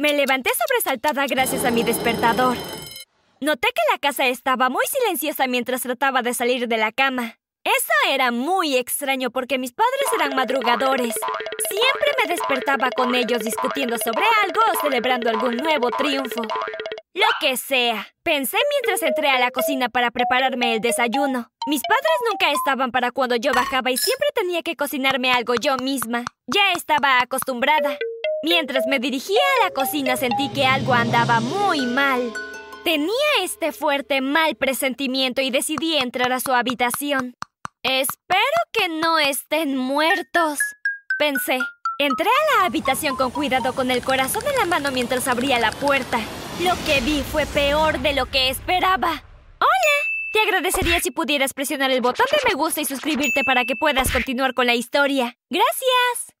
Me levanté sobresaltada gracias a mi despertador. Noté que la casa estaba muy silenciosa mientras trataba de salir de la cama. Eso era muy extraño porque mis padres eran madrugadores. Siempre me despertaba con ellos discutiendo sobre algo o celebrando algún nuevo triunfo. Lo que sea. Pensé mientras entré a la cocina para prepararme el desayuno. Mis padres nunca estaban para cuando yo bajaba y siempre tenía que cocinarme algo yo misma. Ya estaba acostumbrada. Mientras me dirigía a la cocina sentí que algo andaba muy mal. Tenía este fuerte mal presentimiento y decidí entrar a su habitación. Espero que no estén muertos, pensé. Entré a la habitación con cuidado con el corazón en la mano mientras abría la puerta. Lo que vi fue peor de lo que esperaba. ¡Hola! Te agradecería si pudieras presionar el botón de me gusta y suscribirte para que puedas continuar con la historia. ¡Gracias!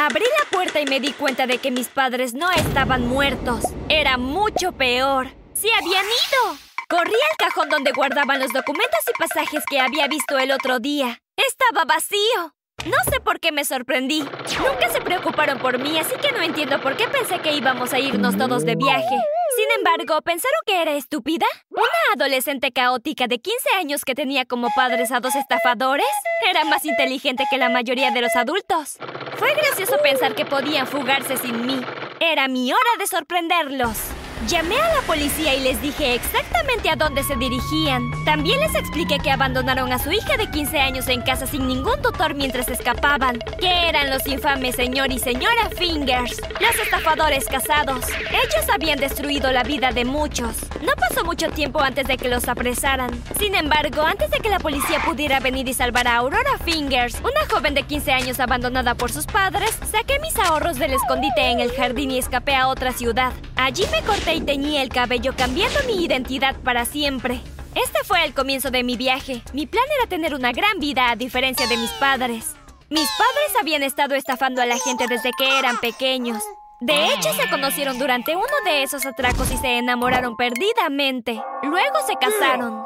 Abrí la puerta y me di cuenta de que mis padres no estaban muertos. Era mucho peor. ¡Se habían ido! Corrí al cajón donde guardaban los documentos y pasajes que había visto el otro día. Estaba vacío. No sé por qué me sorprendí. Nunca se preocuparon por mí, así que no entiendo por qué pensé que íbamos a irnos todos de viaje. Sin embargo, ¿pensaron que era estúpida? ¿Una adolescente caótica de 15 años que tenía como padres a dos estafadores? Era más inteligente que la mayoría de los adultos. Fue gracioso pensar que podían fugarse sin mí. Era mi hora de sorprenderlos. Llamé a la policía y les dije exactamente a dónde se dirigían. También les expliqué que abandonaron a su hija de 15 años en casa sin ningún tutor mientras escapaban. Que eran los infames señor y señora Fingers, los estafadores casados. Ellos habían destruido la vida de muchos. No pasó mucho tiempo antes de que los apresaran. Sin embargo, antes de que la policía pudiera venir y salvar a Aurora Fingers, una joven de 15 años abandonada por sus padres, saqué mis ahorros del escondite en el jardín y escapé a otra ciudad. Allí me corté y teñí el cabello cambiando mi identidad para siempre. Este fue el comienzo de mi viaje. Mi plan era tener una gran vida a diferencia de mis padres. Mis padres habían estado estafando a la gente desde que eran pequeños. De hecho, se conocieron durante uno de esos atracos y se enamoraron perdidamente. Luego se casaron.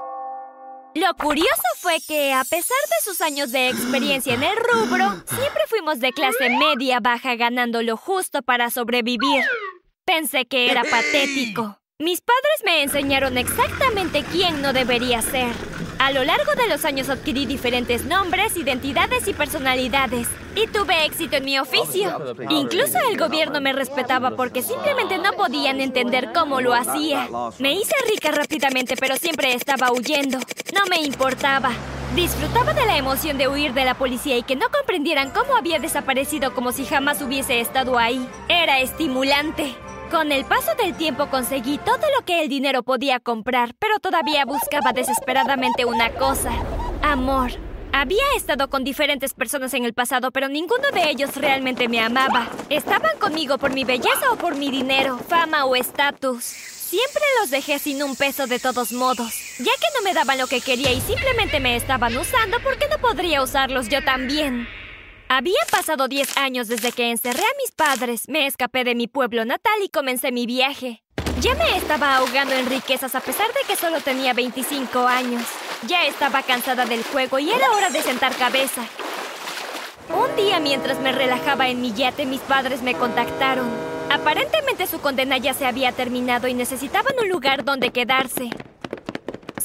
Lo curioso fue que, a pesar de sus años de experiencia en el rubro, siempre fuimos de clase media baja ganando lo justo para sobrevivir. Pensé que era patético. Mis padres me enseñaron exactamente quién no debería ser. A lo largo de los años adquirí diferentes nombres, identidades y personalidades. Y tuve éxito en mi oficio. Incluso el gobierno me respetaba porque simplemente no podían entender cómo lo hacía. Me hice rica rápidamente, pero siempre estaba huyendo. No me importaba. Disfrutaba de la emoción de huir de la policía y que no comprendieran cómo había desaparecido como si jamás hubiese estado ahí. Era estimulante. Con el paso del tiempo conseguí todo lo que el dinero podía comprar, pero todavía buscaba desesperadamente una cosa. Amor. Había estado con diferentes personas en el pasado, pero ninguno de ellos realmente me amaba. Estaban conmigo por mi belleza o por mi dinero, fama o estatus. Siempre los dejé sin un peso de todos modos, ya que no me daban lo que quería y simplemente me estaban usando porque no podría usarlos yo también. Había pasado 10 años desde que encerré a mis padres, me escapé de mi pueblo natal y comencé mi viaje. Ya me estaba ahogando en riquezas a pesar de que solo tenía 25 años. Ya estaba cansada del juego y era hora de sentar cabeza. Un día mientras me relajaba en mi yate, mis padres me contactaron. Aparentemente su condena ya se había terminado y necesitaban un lugar donde quedarse.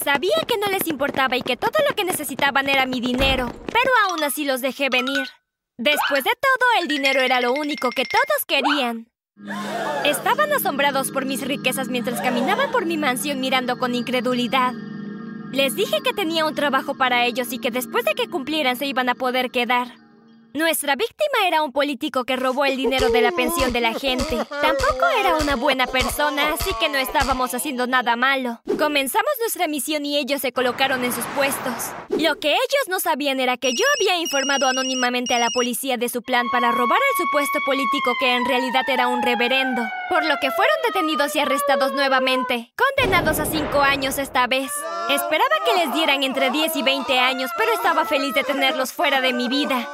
Sabía que no les importaba y que todo lo que necesitaban era mi dinero, pero aún así los dejé venir. Después de todo, el dinero era lo único que todos querían. Estaban asombrados por mis riquezas mientras caminaban por mi mansión mirando con incredulidad. Les dije que tenía un trabajo para ellos y que después de que cumplieran se iban a poder quedar. Nuestra víctima era un político que robó el dinero de la pensión de la gente. Tampoco era una buena persona, así que no estábamos haciendo nada malo. Comenzamos nuestra misión y ellos se colocaron en sus puestos. Lo que ellos no sabían era que yo había informado anónimamente a la policía de su plan para robar al supuesto político que en realidad era un reverendo, por lo que fueron detenidos y arrestados nuevamente, condenados a cinco años esta vez. Esperaba que les dieran entre 10 y 20 años, pero estaba feliz de tenerlos fuera de mi vida.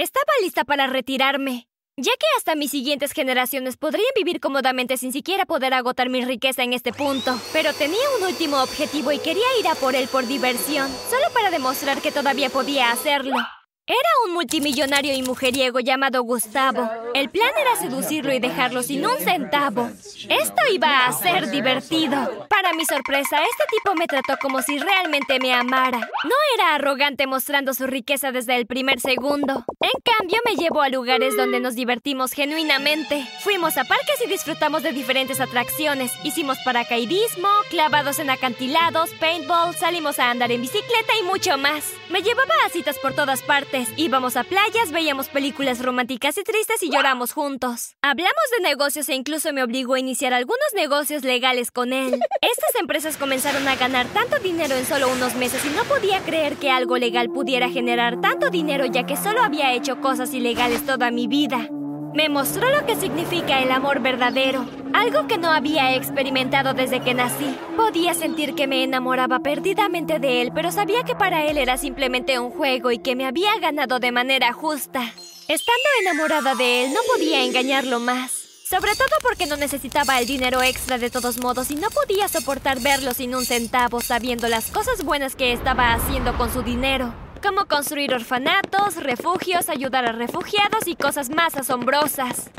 Estaba lista para retirarme, ya que hasta mis siguientes generaciones podrían vivir cómodamente sin siquiera poder agotar mi riqueza en este punto. Pero tenía un último objetivo y quería ir a por él por diversión, solo para demostrar que todavía podía hacerlo. Era un multimillonario y mujeriego llamado Gustavo. El plan era seducirlo y dejarlo sin un centavo. Esto iba a ser divertido. Para mi sorpresa, este tipo me trató como si realmente me amara. No era arrogante mostrando su riqueza desde el primer segundo. En cambio, me llevó a lugares donde nos divertimos genuinamente. Fuimos a parques y disfrutamos de diferentes atracciones. Hicimos paracaidismo, clavados en acantilados, paintball, salimos a andar en bicicleta y mucho más. Me llevaba a citas por todas partes Íbamos a playas, veíamos películas románticas y tristes y lloramos juntos. Hablamos de negocios e incluso me obligó a iniciar algunos negocios legales con él. Estas empresas comenzaron a ganar tanto dinero en solo unos meses y no podía creer que algo legal pudiera generar tanto dinero ya que solo había hecho cosas ilegales toda mi vida. Me mostró lo que significa el amor verdadero, algo que no había experimentado desde que nací. Podía sentir que me enamoraba perdidamente de él, pero sabía que para él era simplemente un juego y que me había ganado de manera justa. Estando enamorada de él, no podía engañarlo más. Sobre todo porque no necesitaba el dinero extra de todos modos y no podía soportar verlo sin un centavo sabiendo las cosas buenas que estaba haciendo con su dinero como construir orfanatos, refugios, ayudar a refugiados y cosas más asombrosas.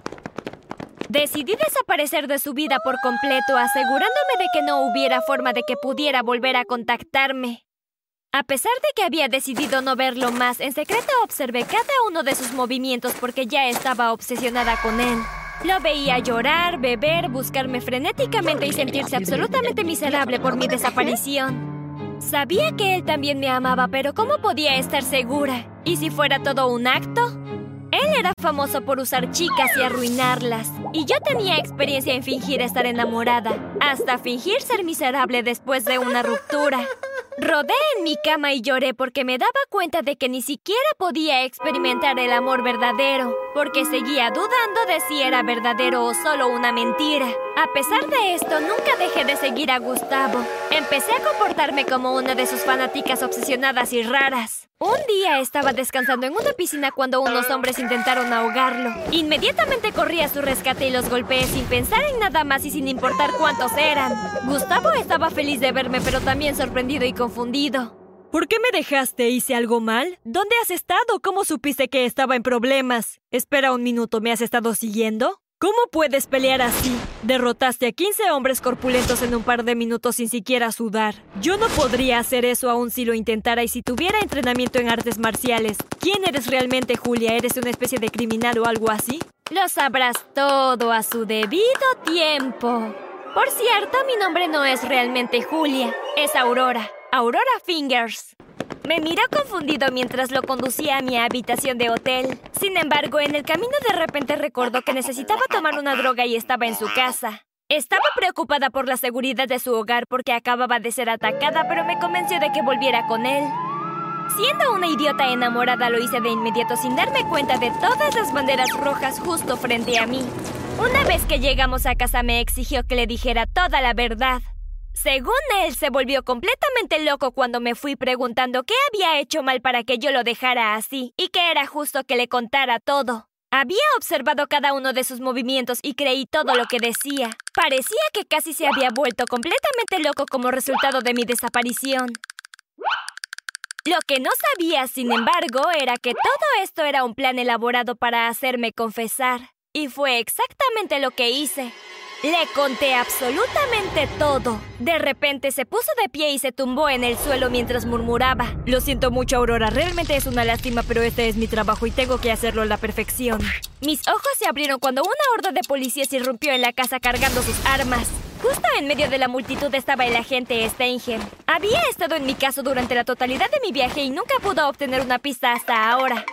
Decidí desaparecer de su vida por completo, asegurándome de que no hubiera forma de que pudiera volver a contactarme. A pesar de que había decidido no verlo más, en secreto observé cada uno de sus movimientos porque ya estaba obsesionada con él. Lo veía llorar, beber, buscarme frenéticamente y sentirse absolutamente miserable por mi desaparición. Sabía que él también me amaba, pero ¿cómo podía estar segura? ¿Y si fuera todo un acto? Él era famoso por usar chicas y arruinarlas, y yo tenía experiencia en fingir estar enamorada, hasta fingir ser miserable después de una ruptura. Rodé en mi cama y lloré porque me daba cuenta de que ni siquiera podía experimentar el amor verdadero, porque seguía dudando de si era verdadero o solo una mentira. A pesar de esto, nunca dejé de seguir a Gustavo. Empecé a comportarme como una de sus fanáticas obsesionadas y raras. Un día estaba descansando en una piscina cuando unos hombres intentaron ahogarlo. Inmediatamente corrí a su rescate y los golpeé sin pensar en nada más y sin importar cuántos eran. Gustavo estaba feliz de verme, pero también sorprendido y confundido. ¿Por qué me dejaste? ¿Hice algo mal? ¿Dónde has estado? ¿Cómo supiste que estaba en problemas? Espera un minuto, ¿me has estado siguiendo? ¿Cómo puedes pelear así? Derrotaste a 15 hombres corpulentos en un par de minutos sin siquiera sudar. Yo no podría hacer eso aún si lo intentara y si tuviera entrenamiento en artes marciales. ¿Quién eres realmente, Julia? ¿Eres una especie de criminal o algo así? Lo sabrás todo a su debido tiempo. Por cierto, mi nombre no es realmente Julia, es Aurora. Aurora Fingers. Me miró confundido mientras lo conducía a mi habitación de hotel. Sin embargo, en el camino de repente recordó que necesitaba tomar una droga y estaba en su casa. Estaba preocupada por la seguridad de su hogar porque acababa de ser atacada, pero me convenció de que volviera con él. Siendo una idiota enamorada, lo hice de inmediato sin darme cuenta de todas las banderas rojas justo frente a mí. Una vez que llegamos a casa me exigió que le dijera toda la verdad. Según él, se volvió completamente loco cuando me fui preguntando qué había hecho mal para que yo lo dejara así y que era justo que le contara todo. Había observado cada uno de sus movimientos y creí todo lo que decía. Parecía que casi se había vuelto completamente loco como resultado de mi desaparición. Lo que no sabía, sin embargo, era que todo esto era un plan elaborado para hacerme confesar. Y fue exactamente lo que hice. Le conté absolutamente todo. De repente se puso de pie y se tumbó en el suelo mientras murmuraba. Lo siento mucho, Aurora. Realmente es una lástima, pero este es mi trabajo y tengo que hacerlo a la perfección. Mis ojos se abrieron cuando una horda de policías irrumpió en la casa cargando sus armas. Justo en medio de la multitud estaba el agente Steinger. Había estado en mi caso durante la totalidad de mi viaje y nunca pudo obtener una pista hasta ahora.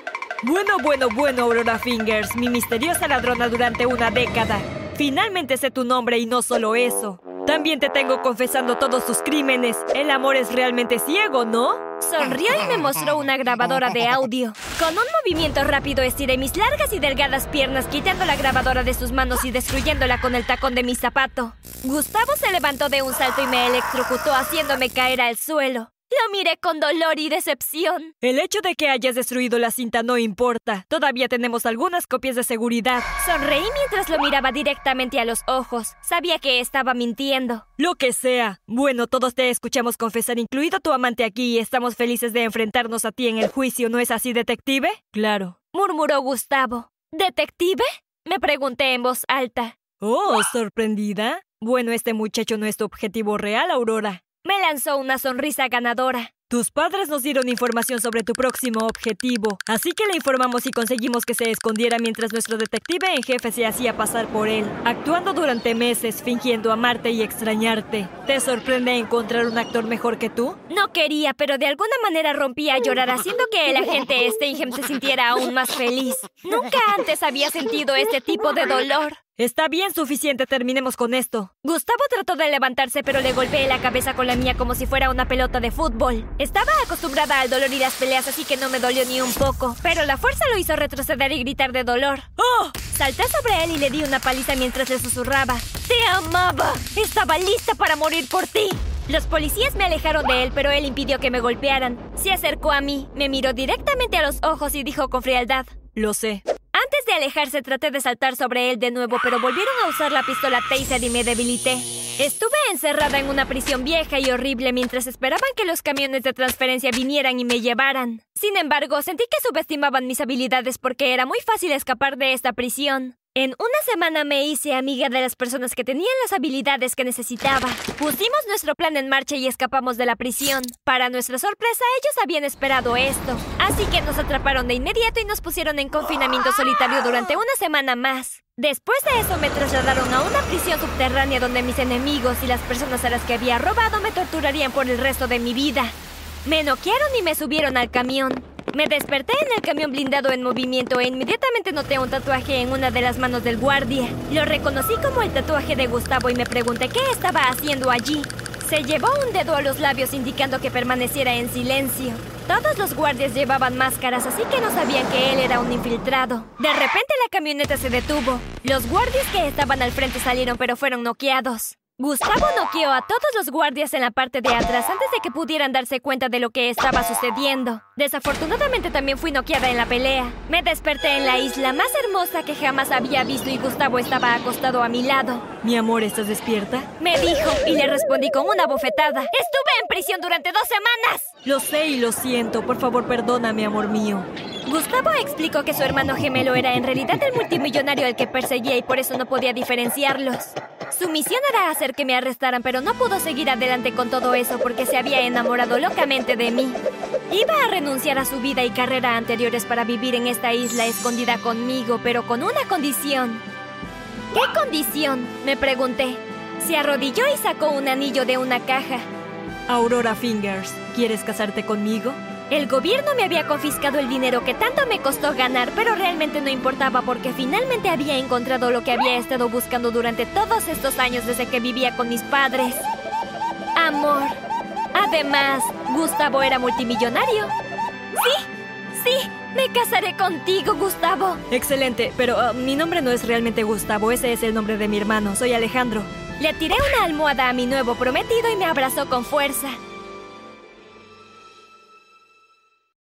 Bueno, bueno, bueno, Aurora Fingers, mi misteriosa ladrona durante una década. Finalmente sé tu nombre y no solo eso. También te tengo confesando todos tus crímenes. El amor es realmente ciego, ¿no? Sonrió y me mostró una grabadora de audio. Con un movimiento rápido estiré mis largas y delgadas piernas, quitando la grabadora de sus manos y destruyéndola con el tacón de mi zapato. Gustavo se levantó de un salto y me electrocutó, haciéndome caer al suelo. Lo miré con dolor y decepción. El hecho de que hayas destruido la cinta no importa. Todavía tenemos algunas copias de seguridad. Sonreí mientras lo miraba directamente a los ojos. Sabía que estaba mintiendo. Lo que sea. Bueno, todos te escuchamos confesar, incluido tu amante aquí, y estamos felices de enfrentarnos a ti en el juicio, ¿no es así, detective? Claro. Murmuró Gustavo. ¿Detective? Me pregunté en voz alta. Oh, sorprendida. Bueno, este muchacho no es tu objetivo real, Aurora. Me lanzó una sonrisa ganadora. Tus padres nos dieron información sobre tu próximo objetivo, así que le informamos y conseguimos que se escondiera mientras nuestro detective en jefe se hacía pasar por él, actuando durante meses, fingiendo amarte y extrañarte. ¿Te sorprende encontrar un actor mejor que tú? No quería, pero de alguna manera rompía a llorar haciendo que el agente Steinhem se sintiera aún más feliz. Nunca antes había sentido este tipo de dolor. Está bien suficiente, terminemos con esto. Gustavo trató de levantarse, pero le golpeé la cabeza con la mía como si fuera una pelota de fútbol. Estaba acostumbrada al dolor y las peleas, así que no me dolió ni un poco. Pero la fuerza lo hizo retroceder y gritar de dolor. ¡Oh! Salté sobre él y le di una paliza mientras le susurraba. ¡Te amaba! Estaba lista para morir por ti. Los policías me alejaron de él, pero él impidió que me golpearan. Se acercó a mí, me miró directamente a los ojos y dijo con frialdad. Lo sé. Antes de alejarse traté de saltar sobre él de nuevo, pero volvieron a usar la pistola taser y me debilité. Estuve encerrada en una prisión vieja y horrible mientras esperaban que los camiones de transferencia vinieran y me llevaran. Sin embargo, sentí que subestimaban mis habilidades porque era muy fácil escapar de esta prisión. En una semana me hice amiga de las personas que tenían las habilidades que necesitaba. Pusimos nuestro plan en marcha y escapamos de la prisión. Para nuestra sorpresa, ellos habían esperado esto. Así que nos atraparon de inmediato y nos pusieron en confinamiento solitario durante una semana más. Después de eso me trasladaron a una prisión subterránea donde mis enemigos y las personas a las que había robado me torturarían por el resto de mi vida. Me noquearon y me subieron al camión. Me desperté en el camión blindado en movimiento e inmediatamente noté un tatuaje en una de las manos del guardia. Lo reconocí como el tatuaje de Gustavo y me pregunté qué estaba haciendo allí. Se llevó un dedo a los labios indicando que permaneciera en silencio. Todos los guardias llevaban máscaras, así que no sabían que él era un infiltrado. De repente la camioneta se detuvo. Los guardias que estaban al frente salieron pero fueron noqueados. Gustavo noqueó a todos los guardias en la parte de atrás antes de que pudieran darse cuenta de lo que estaba sucediendo. Desafortunadamente también fui noqueada en la pelea. Me desperté en la isla más hermosa que jamás había visto y Gustavo estaba acostado a mi lado. Mi amor, ¿estás despierta? Me dijo y le respondí con una bofetada. Estuve en prisión durante dos semanas. Lo sé y lo siento. Por favor, perdóname, amor mío. Gustavo explicó que su hermano gemelo era en realidad el multimillonario al que perseguía y por eso no podía diferenciarlos. Su misión era hacer que me arrestaran, pero no pudo seguir adelante con todo eso porque se había enamorado locamente de mí. Iba a renunciar a su vida y carrera anteriores para vivir en esta isla escondida conmigo, pero con una condición. ¿Qué condición? Me pregunté. Se arrodilló y sacó un anillo de una caja. Aurora Fingers, ¿quieres casarte conmigo? El gobierno me había confiscado el dinero que tanto me costó ganar, pero realmente no importaba porque finalmente había encontrado lo que había estado buscando durante todos estos años desde que vivía con mis padres. Amor. Además, Gustavo era multimillonario. Sí, sí, me casaré contigo, Gustavo. Excelente, pero uh, mi nombre no es realmente Gustavo, ese es el nombre de mi hermano, soy Alejandro. Le tiré una almohada a mi nuevo prometido y me abrazó con fuerza.